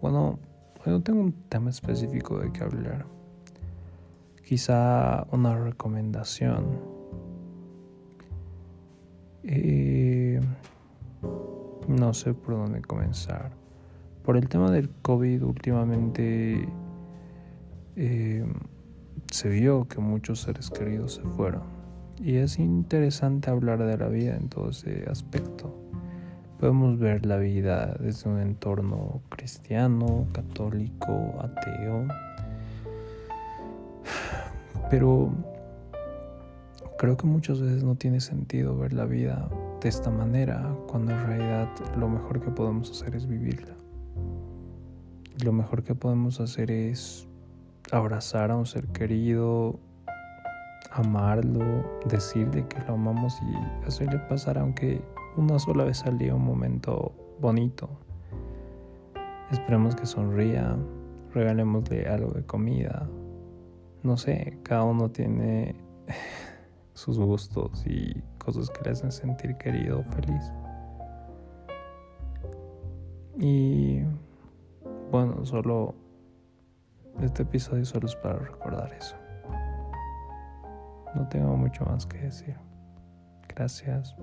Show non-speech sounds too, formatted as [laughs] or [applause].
Bueno, no tengo un tema específico de qué hablar. Quizá una recomendación. Eh, no sé por dónde comenzar. Por el tema del COVID últimamente eh, se vio que muchos seres queridos se fueron. Y es interesante hablar de la vida en todo ese aspecto. Podemos ver la vida desde un entorno cristiano, católico, ateo. Pero creo que muchas veces no tiene sentido ver la vida de esta manera, cuando en realidad lo mejor que podemos hacer es vivirla. Lo mejor que podemos hacer es abrazar a un ser querido, amarlo, decirle que lo amamos y hacerle pasar aunque una sola vez al un momento bonito. Esperemos que sonría, regalémosle algo de comida. No sé, cada uno tiene [laughs] sus gustos y cosas que le hacen sentir querido, feliz. Y bueno, solo este episodio solo es para recordar eso. No tengo mucho más que decir. Gracias.